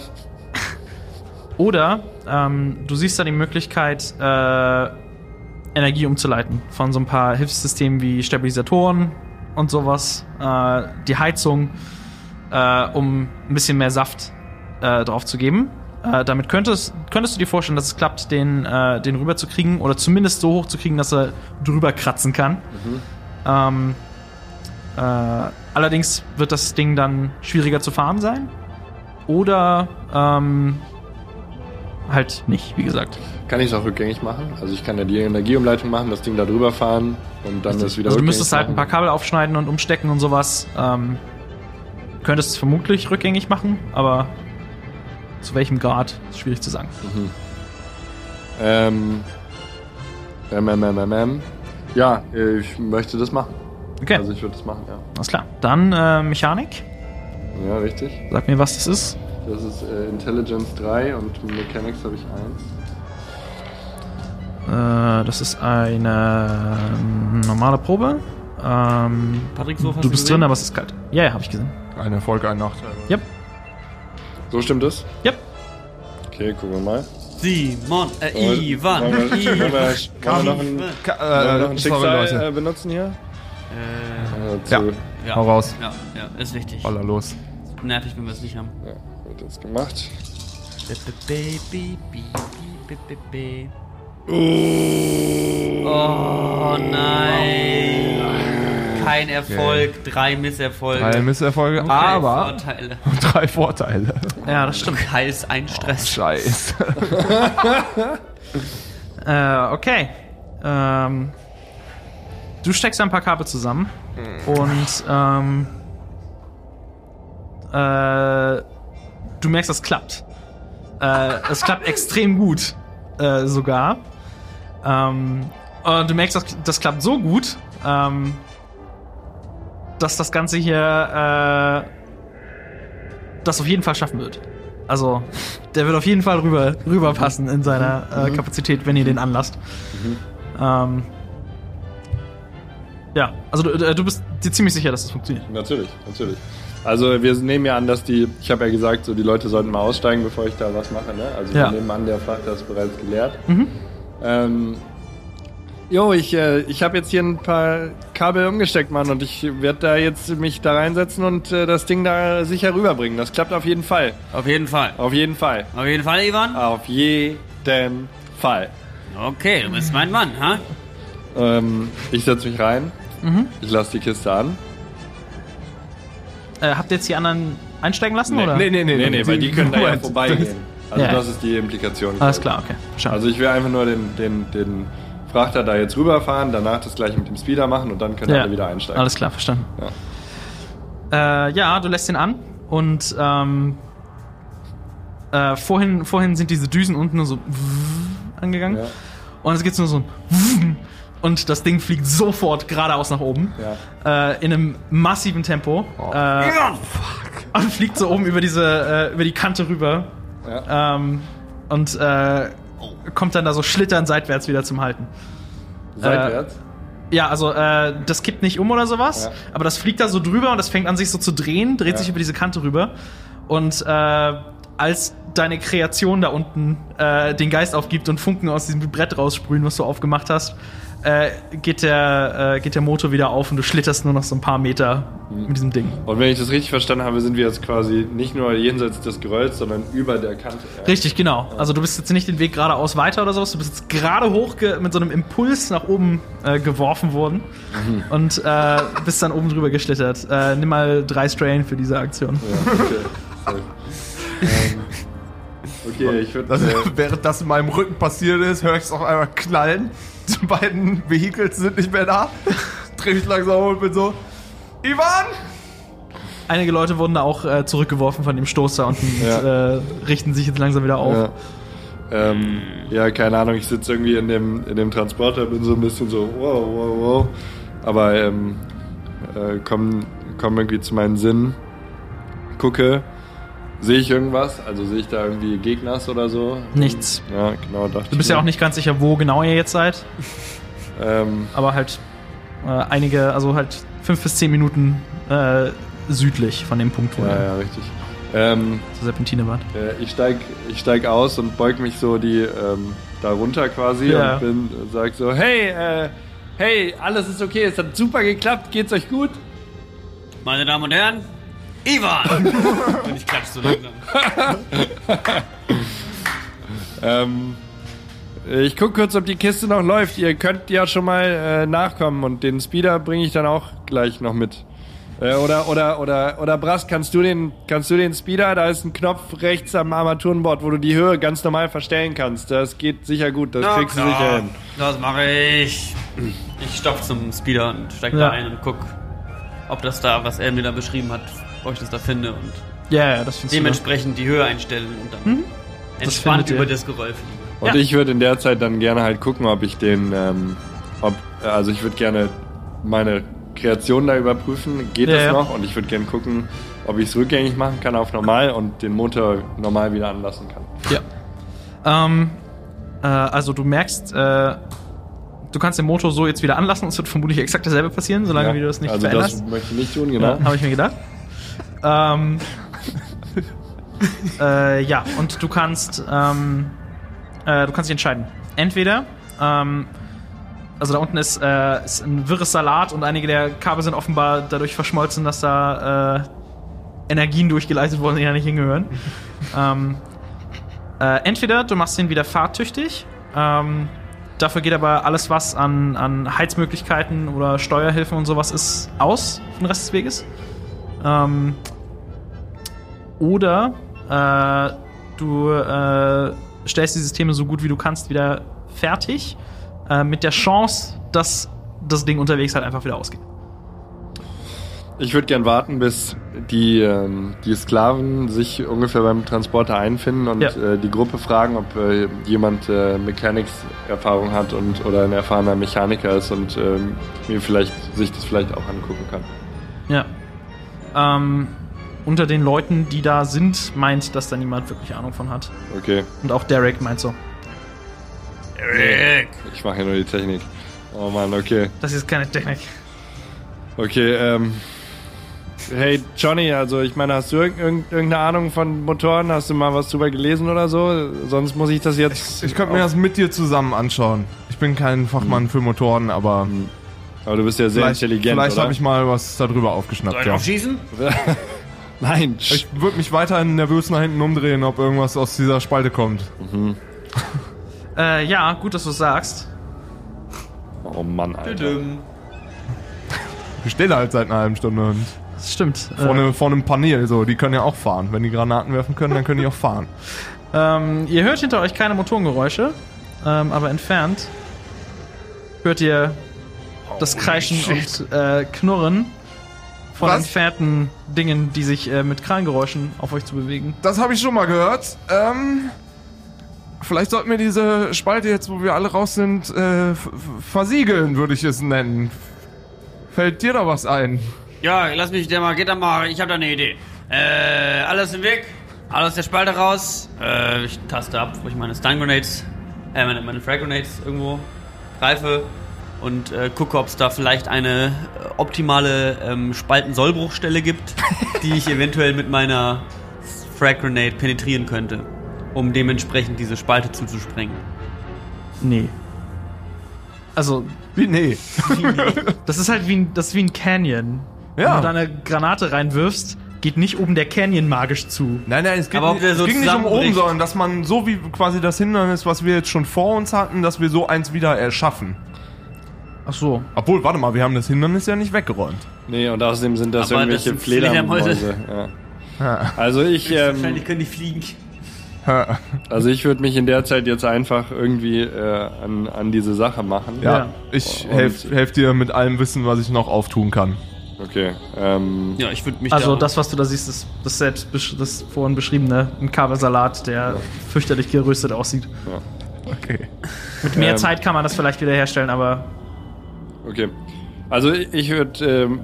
oder ähm, du siehst da die Möglichkeit, äh, Energie umzuleiten von so ein paar Hilfssystemen wie Stabilisatoren und sowas, äh, die Heizung, äh, um ein bisschen mehr Saft äh, drauf zu geben. Äh, damit könntest, könntest du dir vorstellen, dass es klappt, den, den rüber zu kriegen oder zumindest so hoch zu kriegen, dass er drüber kratzen kann. Ähm, äh, allerdings wird das Ding dann schwieriger zu fahren sein. Oder ähm, halt nicht, wie gesagt. Kann ich es auch rückgängig machen? Also ich kann ja die Energieumleitung machen, das Ding da drüber fahren und dann das wieder Also du müsstest halt ein paar machen. Kabel aufschneiden und umstecken und sowas. Ähm, könntest es vermutlich rückgängig machen, aber zu welchem Grad ist schwierig zu sagen. Ähm, ähm, ähm, ähm, ähm. Ja, ich möchte das machen. Okay, Also ich würde das machen, ja. alles klar. Dann äh, Mechanik. Ja, richtig. Sag mir, was das ist. Das ist äh, Intelligence 3 und Mechanics habe ich 1. Äh, das ist eine ähm, normale Probe. Ähm, Patrick, so hast du du bist gesehen? drin, aber es ist kalt. Ja, ja, habe ich gesehen. Ein Erfolg, ein Nachteil. Yep, So stimmt es? yep. Okay, gucken wir mal. Simon, äh, Ivan, Wollen wir, wollen wir, Ivan. wollen wir noch ein, Ka äh, noch ein Schicksal äh, benutzen hier? Äh, zu, Ja. ja. Hau raus. Ja, ja, ist wichtig. Baller los. Nervig, wenn wir es nicht haben. ja, wird jetzt gemacht. Oh nein. Kein Erfolg, drei Misserfolge. Drei Misserfolge, Okay, aber Vorteile. drei Vorteile. Ja, das stimmt. Du heißt ein Stress. Scheiße. Äh, okay. Ähm, du steckst ein paar Kabel zusammen und ähm, äh, du merkst, das klappt. Äh, es klappt extrem gut, äh, sogar. Ähm, und du merkst, das, das klappt so gut, ähm, dass das Ganze hier äh, das auf jeden Fall schaffen wird. Also, der wird auf jeden Fall rüber, rüberpassen in seiner äh, Kapazität, wenn ihr den anlasst. Ähm, ja, also du, äh, du bist dir ziemlich sicher, dass das funktioniert. Natürlich, natürlich. Also wir nehmen ja an, dass die, ich habe ja gesagt, so die Leute sollten mal aussteigen, bevor ich da was mache. Ne? Also Ja. wir nehmen an, der Frachter ist bereits geleert. Mhm. Ähm, jo, ich, äh, ich habe jetzt hier ein paar Kabel umgesteckt, Mann, und ich werde da jetzt mich da reinsetzen und äh, das Ding da sicher rüberbringen. Das klappt auf jeden Fall. Auf jeden Fall. Auf jeden Fall. Auf jeden Fall, Ivan. Auf jeden den Fall. Okay, du bist mein Mann, ha? Ähm, ich setze mich rein. Ich lasse die Kiste an. Äh, habt ihr jetzt die anderen einsteigen lassen, oder? Nee, nee, nee, Nee, nee, weil die können da ja vorbeigehen. Also Ja. das ist die Implikation. Alles klar, okay. Verstanden. Also ich will einfach nur den, den, den Frachter da jetzt rüberfahren, danach das gleiche mit dem Speeder machen und dann können ja. alle wieder einsteigen. Alles klar, verstanden. Ja, äh, ja du lässt ihn an und ähm, äh, vorhin, vorhin sind diese Düsen unten nur so angegangen Ja. und es gibt nur so ein und das Ding fliegt sofort geradeaus nach oben Ja. äh, in einem massiven Tempo äh, und fliegt so oben über diese äh, über die Kante rüber Ja. ähm, und äh, kommt dann da so schlittern seitwärts wieder zum Halten. Seitwärts. Ja, also äh, das kippt nicht um oder sowas, Ja. aber das fliegt da so drüber und das fängt an sich so zu drehen, dreht Ja. sich über diese Kante rüber. Und äh, als deine Kreation da unten äh, den Geist aufgibt und Funken aus diesem Brett raussprühen, was du aufgemacht hast, äh, geht, der, äh, geht der Motor wieder auf und du schlitterst nur noch so ein paar Meter Mhm. mit diesem Ding. Und wenn ich das richtig verstanden habe, sind wir jetzt quasi nicht nur jenseits des Gerölls, sondern über der Kante. Ja. Richtig, genau. Also du bist jetzt nicht den Weg geradeaus weiter oder sowas, du bist jetzt gerade hoch mit so einem Impuls nach oben äh, geworfen worden Mhm. und äh, bist dann oben drüber geschlittert. Äh, nimm mal drei Strain für diese Aktion. Ja, okay. Ähm, okay, ich würde. Das, Äh, während das in meinem Rücken passiert ist, höre ich es auf einmal knallen. Die beiden Vehicles sind nicht mehr da. Dreh mich langsam um und bin so, Ivan! Einige Leute wurden da auch äh, zurückgeworfen von dem Stoß da unten Ja. und äh, richten sich jetzt langsam wieder auf. ja. Ähm, ja, keine Ahnung, ich sitze irgendwie in dem, in dem Transporter, bin so ein bisschen so, wow, wow, wow. Aber ähm, äh, komm, komm irgendwie zu meinen Sinnen, gucke, sehe ich irgendwas? Also sehe ich da irgendwie Gegners oder so? Nichts. Ja, genau, dachte Du bist ich ja auch nicht ganz sicher, wo genau ihr jetzt seid, Ähm, aber halt äh, einige, also halt fünf bis zehn Minuten äh, südlich von dem Punkt, wo ja, ihr ja, richtig. Ähm, zur Serpentine wart. Äh, ich steig, ich steig aus und beug mich so die ähm, da runter quasi Ja. und bin, sag so, hey, äh, hey, alles ist okay, es hat super geklappt, geht's euch gut? Meine Damen und Herren, Ivan! Und ich klatsch so langsam. Ähm, ich guck kurz, ob die Kiste noch läuft. Ihr könnt ja schon mal äh, nachkommen und den Speeder bringe ich dann auch gleich noch mit. Äh, oder oder oder oder Brass, kannst du den kannst du den Speeder? Da ist ein Knopf rechts am Armaturenbord, wo du die Höhe ganz normal verstellen kannst. Das geht sicher gut, das Na kriegst du klar, sicher hin. Das mache ich. Ich stopf zum Speeder und steig Ja. da ein und guck, ob das da, was er mir da beschrieben hat, ob ich das da finde und Ja, ja, das du. dementsprechend die Höhe einstellen und dann entspannt findet ihr. über das Geröll fliegen. Und Ja. ich würde in der Zeit dann gerne halt gucken, ob ich den, ähm, ob, also ich würde gerne meine Kreation da überprüfen, geht Ja, das ja. noch? Und ich würde gerne gucken, ob ich es rückgängig machen kann auf normal und den Motor normal wieder anlassen kann. Ja. Ähm, äh, also du merkst, äh, du kannst den Motor so jetzt wieder anlassen und es wird vermutlich exakt dasselbe passieren, solange Ja, wie du das nicht also veränderst. das möchte ich nicht tun, genau. Ja, habe ich mir gedacht. Ähm, äh, ja, und du kannst, ähm, äh, du kannst dich entscheiden. Entweder, ähm, also da unten ist, äh, ist ein wirres Salat und einige der Kabel sind offenbar dadurch verschmolzen, dass da äh, Energien durchgeleitet wurden, die da nicht hingehören. ähm, äh, entweder du machst ihn wieder fahrtüchtig. Ähm, dafür geht aber alles, was an, an Heizmöglichkeiten oder Steuerhilfen und sowas ist, aus für den Rest des Weges. Ähm, oder äh, du äh, stellst die Systeme so gut wie du kannst wieder fertig, äh, mit der Chance, dass das Ding unterwegs halt einfach wieder ausgeht. Ich würde gern warten, bis die, ähm, die Sklaven sich ungefähr beim Transporter einfinden und Ja. äh, die Gruppe fragen, ob äh, jemand äh, Mechanics-Erfahrung hat und oder ein erfahrener Mechaniker ist und ähm, mir vielleicht sich das vielleicht auch angucken kann. Ja. Ähm, unter den Leuten, die da sind, meint, dass da niemand wirklich Ahnung von hat. Okay, Und auch Derek meint so. Eric! ich mache hier nur die Technik. Oh Mann, okay. Das ist keine Technik. Okay, ähm. Hey Johnny, also ich meine, hast du irg irg irgendeine Ahnung von Motoren? Hast du mal was drüber gelesen oder so? Sonst muss ich das jetzt. Ich könnte mir das mit dir zusammen anschauen. Ich bin kein Fachmann für Motoren, aber Aber du bist ja sehr vielleicht, intelligent, vielleicht habe ich mal was darüber Soll aufgeschnappt. ich Ja. aufschießen? Nein. Ich würde mich weiterhin nervös nach hinten umdrehen, ob irgendwas aus dieser Spalte kommt. Äh, ja, gut, dass du sagst. Oh Mann, Alter. Ich stehe da halt seit einer halben Stunde und Das stimmt. vor, ne, vor einem Panel, so, die können ja auch fahren. Wenn die Granaten werfen können, dann können die auch fahren. Ähm, ihr hört hinter euch keine Motorengeräusche, ähm, aber entfernt hört ihr das Kreischen und äh, Knurren von Was? entfernten Dingen, die sich äh, mit Krangeräuschen auf euch zu bewegen. Das habe ich schon mal gehört. Ähm, vielleicht sollten wir diese Spalte jetzt, wo wir alle raus sind, äh, versiegeln, würde ich es nennen. Fällt dir da was ein? Ja, lass mich der mal, geht da mal, ich habe da eine Idee. Äh, alles im Weg, alles aus der Spalte raus. Äh, ich taste ab, wo ich meine Stun Grenades, äh, meine, meine Frag Grenades irgendwo greife und äh, gucke, ob es da vielleicht eine äh, optimale ähm, Spalten-Sollbruchstelle gibt, die ich eventuell mit meiner Frag Grenade penetrieren könnte, um dementsprechend diese Spalte zuzusprengen. Nee. Also, Wie? Nee. das ist halt wie ein, das ist wie ein Canyon. Ja. Wenn du da eine Granate reinwirfst, geht nicht oben der Canyon magisch zu. Nein, nein, es, geht nicht, es so ging nicht um oben, sondern dass man so wie quasi das Hindernis, was wir jetzt schon vor uns hatten, dass wir so eins wieder erschaffen. Ach so. Obwohl, warte mal, wir haben das Hindernis ja nicht weggeräumt. Nee, und außerdem sind das Aber irgendwelche Fledermäuse. Fledermäuse. Ja. Also ich, ähm, Wahrscheinlich können die fliegen. also ich würde mich in der Zeit jetzt einfach irgendwie äh, an, an diese Sache machen. Ja, Ja. ich helfe helf dir mit allem Wissen, was ich noch auftun kann. Okay. Ähm, Ja, ich würde mich Also da das, was du da siehst, ist das selbst das vorhin beschriebene, ein Kabelsalat, der fürchterlich geröstet aussieht. Okay. Mit mehr Ähm. Zeit kann man das vielleicht wiederherstellen, aber okay. Also ich- würde ähm,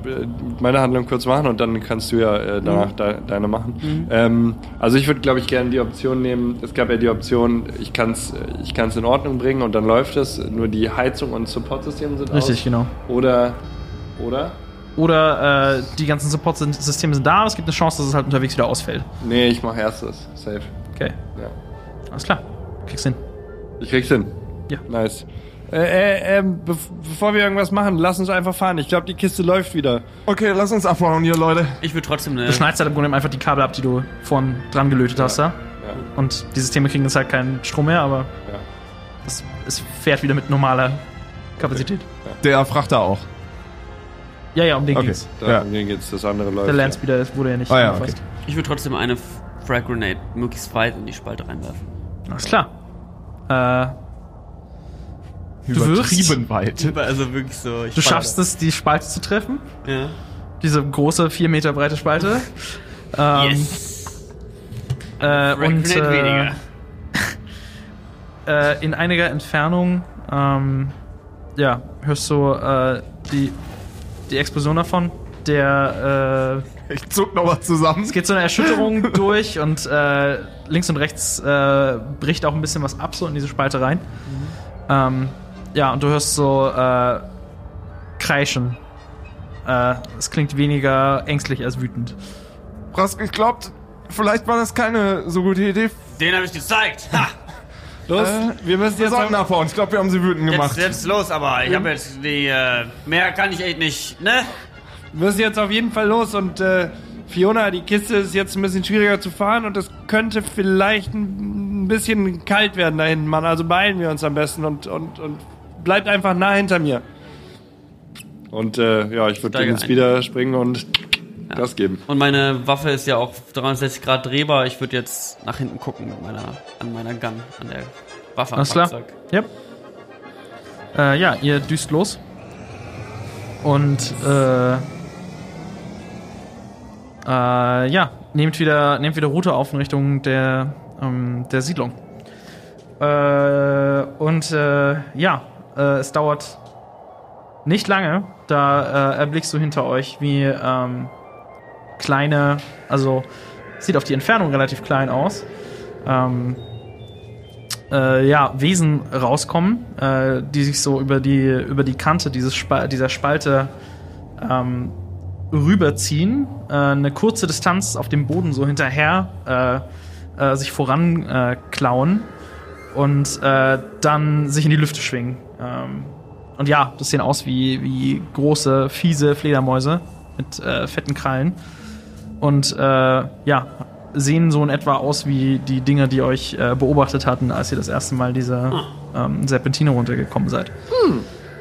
meine Handlung kurz machen und dann kannst du ja äh, danach de deine machen. Ähm, also ich würde, glaube ich, gerne die Option nehmen. Es gab ja die Option, ich kann es ich kann's in Ordnung bringen und dann läuft es. Nur die Heizung und Supportsysteme sind richtig, aus. genau. Oder oder? Oder äh, die ganzen Support-Systeme sind da, aber es gibt eine Chance, dass es halt unterwegs wieder ausfällt. Nee, ich mache erstes. Safe. Okay, Ja. alles klar. Kriegst hin. Ich krieg's hin. Ja. Nice. Äh, äh, ähm, bev bevor wir irgendwas machen, lass uns einfach fahren. Ich glaube, die Kiste läuft wieder. Okay, lass uns abbauen hier, Leute. Ich würde trotzdem eine. Du schneidest halt im Grunde einfach die Kabel ab, die du vorhin dran gelötet hast da. Ja. Und die Systeme kriegen jetzt halt keinen Strom mehr, aber Ja. es, es fährt wieder mit normaler Kapazität. Der Frachter auch. Ja, ja, um den Okay. ging's. Da Ja. ja. geht's, das andere läuft. Der Landspeeder wurde ja nicht Ah ja, angefasst. Ich würde trotzdem eine Frag Grenade möglichst weit in die Spalte reinwerfen. Alles klar. Äh, Du wirst- Übertrieben weit. Also wirklich so. Ich du schaffst es, die Spalte zu treffen. Ja. Diese große, vier Meter breite Spalte. Ähm, Yes. äh, und äh, weniger. äh, in einiger Entfernung ähm, ja, hörst du äh, die, die Explosion davon. Der äh, Ich zuck noch was zusammen. es geht so eine Erschütterung durch und äh, links und rechts äh, bricht auch ein bisschen was ab so in diese Spalte rein. Ähm, ja, und du hörst so äh, Kreischen. Äh, es klingt weniger ängstlich als wütend. Brask, ich glaubt, vielleicht war das keine so gute Idee. Den habe ich gezeigt. Ha! Los, wir müssen Wir jetzt sollten noch, abhauen. Ich glaube, wir haben sie wütend gemacht. Jetzt, jetzt los, aber ich habe jetzt die. Äh, mehr kann ich echt nicht, ne? wir müssen jetzt auf jeden Fall los und äh, Fiona, die Kiste ist jetzt ein bisschen schwieriger zu fahren und es könnte vielleicht ein bisschen kalt werden da hinten, Mann. Also beeilen wir uns am besten und, und, und bleibt einfach nah hinter mir. Und äh, ja, ich würde Steige ins ein. Speeder springen und Gas geben. Und meine Waffe ist ja auch 360 Grad drehbar. Ich würde jetzt nach hinten gucken mit meiner, an meiner Gun, an der Waffe Alles klar. Yep. Äh, ja, ihr düst los. Und äh, äh, ja, nehmt wieder, nehmt wieder Route auf in Richtung der, ähm, der Siedlung. Äh, und äh, ja, äh, es dauert nicht lange, da äh, erblickst du hinter euch, wie ähm, kleine, also sieht auf die Entfernung relativ klein aus. Ähm, äh, ja, Wesen rauskommen, äh, die sich so über die, über die Kante dieses Spa dieser Spalte ähm, rüberziehen, äh, eine kurze Distanz auf dem Boden so hinterher äh, äh, sich voran äh, klauen und äh, dann sich in die Lüfte schwingen. Ähm, und ja, das sehen aus wie, wie große, fiese Fledermäuse mit äh, fetten Krallen. Und äh, ja, sehen so in etwa aus wie die Dinger, die euch äh, beobachtet hatten, als ihr das erste Mal diese ähm, Serpentine runtergekommen seid.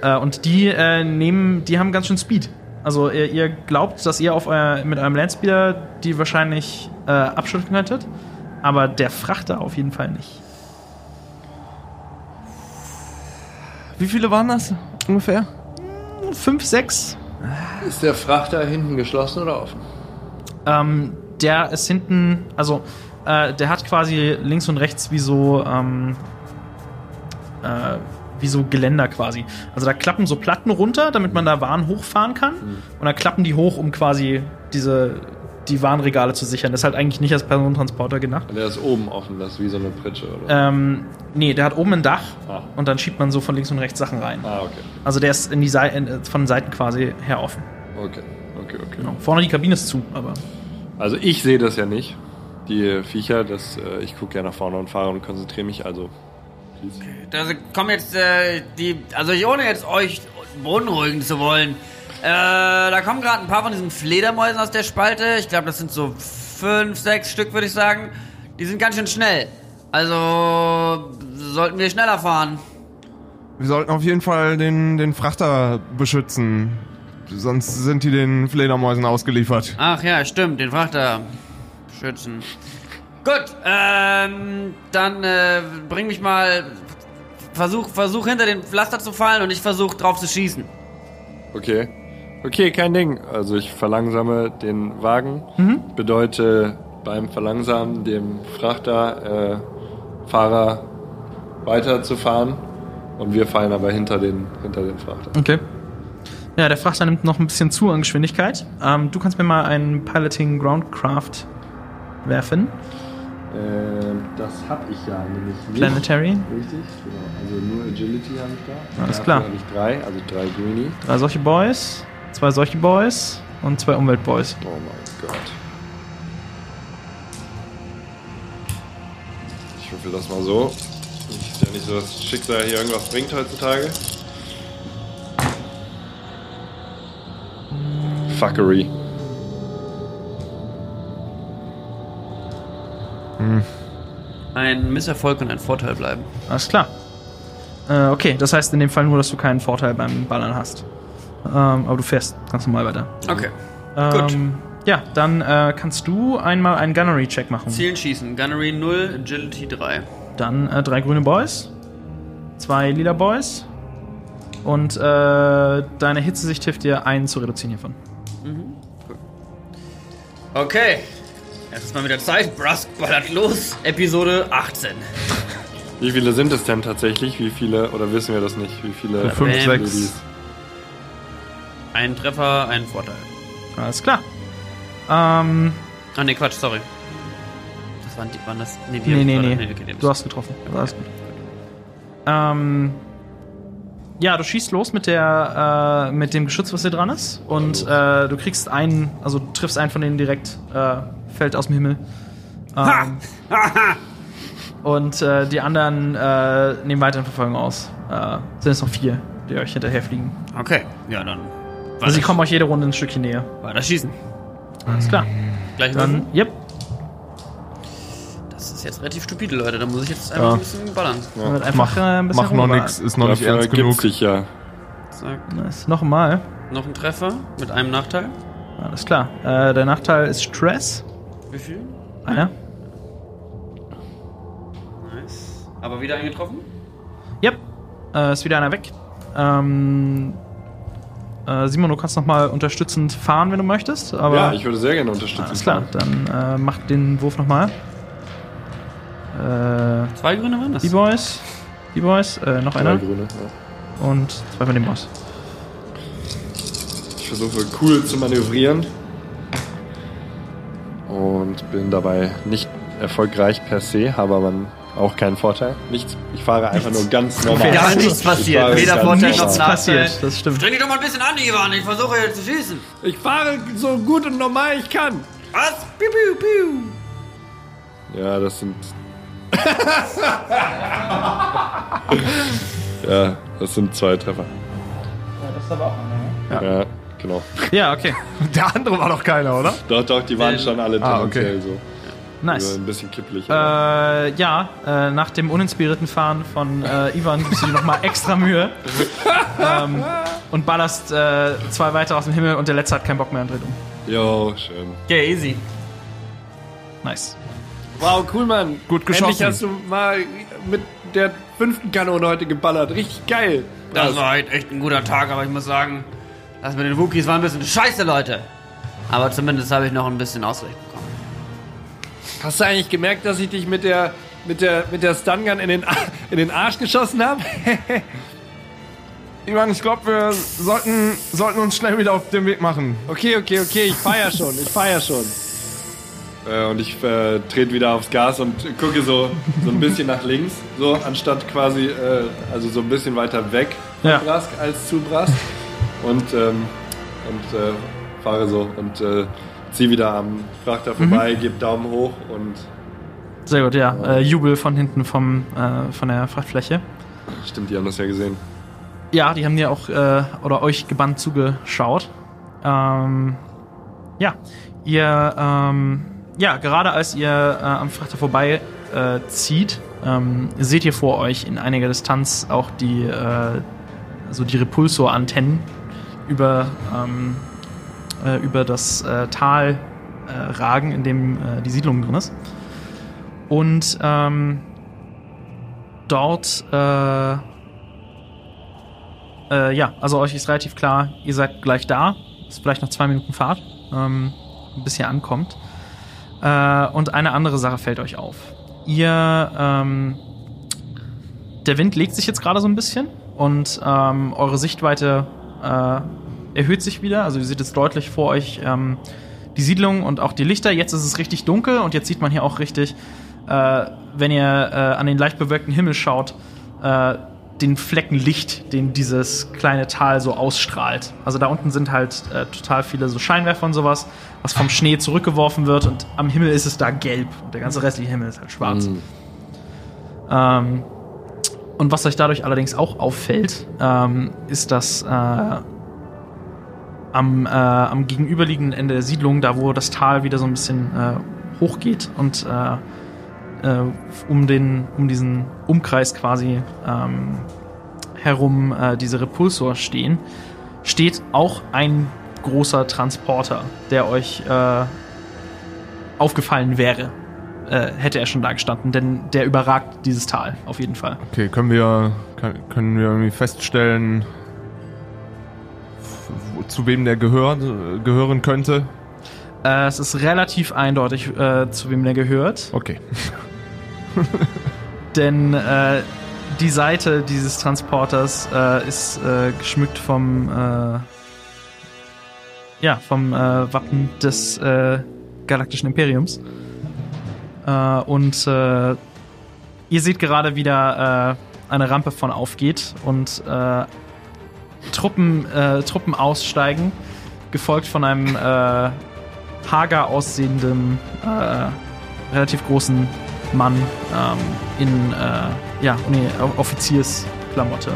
Äh, und die äh, nehmen, die haben ganz schön Speed. Also ihr, ihr glaubt, dass ihr auf euer, mit eurem Landspeeder die wahrscheinlich äh, abschütteln könntet, aber der Frachter auf jeden Fall nicht. Wie viele waren das ungefähr? Fünf, sechs. Ist der Frachter hinten geschlossen oder offen? Ähm, der ist hinten, also äh, der hat quasi links und rechts wie so, ähm, äh, wie so Geländer quasi. Also da klappen so Platten runter, damit man da Waren hochfahren kann. Und dann klappen die hoch, um quasi diese die Warenregale zu sichern. Das ist halt eigentlich nicht als Personentransporter gedacht. Der ist oben offen, das ist wie so eine Pritsche, oder? Ähm, nee, der hat oben ein Dach Ah. und dann schiebt man so von links und rechts Sachen rein. Ah, okay. Also der ist in die Sei in, von den Seiten quasi her offen. Okay, okay, okay. Genau. Vorne die Kabine ist zu, aber Also ich sehe das ja nicht, die Viecher. Das, äh, ich gucke ja nach vorne und fahre und konzentriere mich. Also, please. Da kommen jetzt äh, die, also ich ohne jetzt euch beunruhigen zu wollen, äh, da kommen gerade ein paar von diesen Fledermäusen aus der Spalte. Ich glaube, das sind so fünf, sechs Stück, würde ich sagen. Die sind ganz schön schnell. Also sollten wir schneller fahren. Wir sollten auf jeden Fall den, den Frachter beschützen. Sonst sind die den Fledermäusen ausgeliefert. Ach ja, stimmt, den Frachter schützen. Gut, ähm, dann äh, bring mich mal. Versuch, versuch hinter den Pflaster zu fallen und ich versuch drauf zu schießen. Okay. Okay, kein Ding. Also ich verlangsame den Wagen. Bedeute beim Verlangsamen dem Frachter, äh, Fahrer weiterzufahren. Und wir fallen aber hinter den, hinter den Frachter. Okay. Ja, der Frachter nimmt noch ein bisschen zu an Geschwindigkeit. Ähm, du kannst mir mal einen Piloting Groundcraft werfen. Ähm, das habe ich ja nämlich nicht. Planetary. Richtig, genau. Also nur Agility habe ich da. Alles Dafür klar. habe ich drei, also drei Greenie. Drei solche Boys, zwei solche Boys und zwei Umweltboys. Oh mein Gott. Ich würfel das mal so. Ist ja nicht so, dass das Schicksal hier irgendwas bringt heutzutage. Fuckery. Ein Misserfolg und ein Vorteil bleiben. Alles klar. Äh, okay, das heißt in dem Fall nur, dass du keinen Vorteil beim Ballern hast. Ähm, aber du fährst ganz normal weiter. Okay. Ähm, ja, dann äh, kannst du einmal einen Gunnery-Check machen. Zielen schießen. Gunnery 0, Agility 3. Dann äh, drei grüne Boys, zwei lila Boys und äh, deine Hitzesicht hilft dir, einen zu reduzieren hiervon. Okay. Es ist mal wieder Zeit. Brusk ballert los. Episode 18. Wie viele sind es denn tatsächlich? Wie viele, oder wissen wir das nicht? Wie viele Fünf, Bam. sechs. Ein Treffer, ein Vorteil. Alles klar. Ähm, Ah, ne, Quatsch, sorry. Das waren, die, waren das. Nee, wir nee, nee, waren- nee. okay, Du hast getroffen. Alles gut. Ähm, ja, du schießt los mit der, äh, mit dem Geschütz, was hier dran ist. Und äh, du kriegst einen, also du triffst einen von denen direkt, äh, fällt aus dem Himmel. Ähm, und äh, die anderen äh, nehmen weiterhin Verfolgung aus. Äh, sind es noch vier, die euch hinterherfliegen. Okay, ja, dann. Also sie kommen euch jede Runde ein Stückchen näher. Weiter schießen. Alles klar. Gleich Dann, yep. Das ist jetzt relativ stupide, Leute. Da muss ich jetzt einfach Ja. ein bisschen ballern. Wird einfach äh, ein bisschen Mach noch nix, ist noch nicht ernst genug. sich ja. Zack. Nice. Noch einmal. Noch ein Treffer mit einem Nachteil. Alles klar. Äh, der Nachteil ist Stress. Wie viel? Einer. Nice. Aber wieder eingetroffen? Yep. Äh, ist wieder einer weg. Ähm, äh, Simon, du kannst noch mal unterstützend fahren, wenn du möchtest. Aber Ja, ich würde sehr gerne unterstützen. alles klar. Dann äh, mach den Wurf noch mal. Äh, Zwei Grüne waren das? die Boys. Die Boys. Äh, noch Drei einer. Grüne, ja. Und zwei von den Boys. Ich versuche cool zu manövrieren. Und bin dabei nicht erfolgreich per se, habe aber auch keinen Vorteil. Nichts. Ich fahre einfach nur ganz normal. Ja, Ja, nichts Ich passiert. Weder Vorteil noch Nichts Nachteil. passiert, das stimmt. Streng dich doch mal ein bisschen an, Ivan. Ich versuche jetzt zu schießen. Ich fahre so gut und normal ich kann. Was? Piu, piu, piu. Ja, das sind. ja, das sind zwei Treffer. das ist aber auch Ja, genau. Ja, okay. Der andere war doch keiner, oder? Doch, doch, die waren schon alle Ah, tendenziell okay. so. Nice. Also ein bisschen kipplig. aber- Äh, ja, äh, nach dem uninspirierten Fahren von äh, Ivan gibst du dir nochmal extra Mühe ähm, und ballerst äh, zwei weiter aus dem Himmel und der letzte hat keinen Bock mehr und dreht um. Jo, schön. Ja, easy. Nice. Wow, cool, Mann. Gut geschossen. Endlich hast du mal mit der fünften Kanone heute geballert. Richtig geil. Das war halt echt ein guter Tag, aber ich muss sagen, das mit den Wookies war ein bisschen scheiße, Leute. Aber zumindest habe ich noch ein bisschen Ausricht bekommen. Hast du eigentlich gemerkt, dass ich dich mit der mit der mit der Stungun in den in den Arsch geschossen habe? Ivan, ich glaube, wir sollten, sollten uns schnell wieder auf den Weg machen. okay, okay, okay, ich feier schon, ich feier schon. Äh, und ich äh, trete wieder aufs Gas und gucke so so ein bisschen nach links, so anstatt quasi äh, also so ein bisschen weiter weg von Ja. Brask als zu Brask und ähm, und äh, fahre so und zieh wieder am Frachter vorbei, gebe Daumen hoch und Sehr gut, ja. Äh, Jubel von hinten vom, äh, von der Frachtfläche. stimmt, die haben das ja gesehen. Ja, die haben dir auch äh, oder euch gebannt zugeschaut. Ähm, ja, ihr, ähm, ja, gerade als ihr äh, am Frachter vorbei äh, zieht, ähm, seht ihr vor euch in einiger Distanz auch die, äh, so die Repulsorantennen über, ähm, äh, über das äh, Tal äh, ragen, in dem äh, die Siedlung drin ist. Und ähm, dort äh, ja, also euch ist relativ klar, ihr seid gleich da. Ist vielleicht noch zwei Minuten Fahrt, ähm, bis ihr ankommt. Und eine andere Sache fällt euch auf. Ihr, ähm, der Wind legt sich jetzt gerade so ein bisschen und ähm, eure Sichtweite äh, erhöht sich wieder. Also ihr seht jetzt deutlich vor euch ähm, die Siedlung und auch die Lichter. Jetzt ist es richtig dunkel und jetzt sieht man hier auch richtig, äh, wenn ihr äh, an den leicht bewölkten Himmel schaut, äh, den Flecken Licht, den dieses kleine Tal so ausstrahlt. Also da unten sind halt äh, total viele so Scheinwerfer und sowas, was vom Schnee zurückgeworfen wird und am Himmel ist es da gelb und der ganze restliche Himmel ist halt schwarz. Ähm, und was euch dadurch allerdings auch auffällt, ähm, ist, dass äh, am, äh, am gegenüberliegenden Ende der Siedlung, da wo das Tal wieder so ein bisschen äh, hochgeht und äh, äh, um, den, um diesen Umkreis quasi ähm, herum äh, diese Repulsor stehen, steht auch ein großer Transporter, der euch aufgefallen wäre, hätte er schon da gestanden, denn der überragt dieses Tal auf jeden Fall. Okay, können wir, können wir irgendwie feststellen, zu wem der gehört, gehören könnte? Äh, es ist relativ eindeutig, äh, zu wem der gehört. Okay. Denn äh, die Seite dieses Transporters äh, ist äh, geschmückt vom, äh, ja, vom Wappen des Galaktischen Imperiums. Und ihr seht gerade wieder äh, eine Rampe von aufgeht und äh, Truppen, äh, Truppen aussteigen, gefolgt von einem äh, hager aussehenden, äh, relativ großen Mann ähm, in äh, ja, Uni Offiziersklamotte.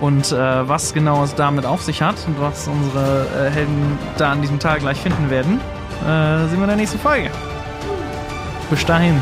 Und äh, was genau es damit auf sich hat und was unsere äh, Helden da an diesem Tag gleich finden werden, sehen wir in der nächsten Folge. Bis dahin.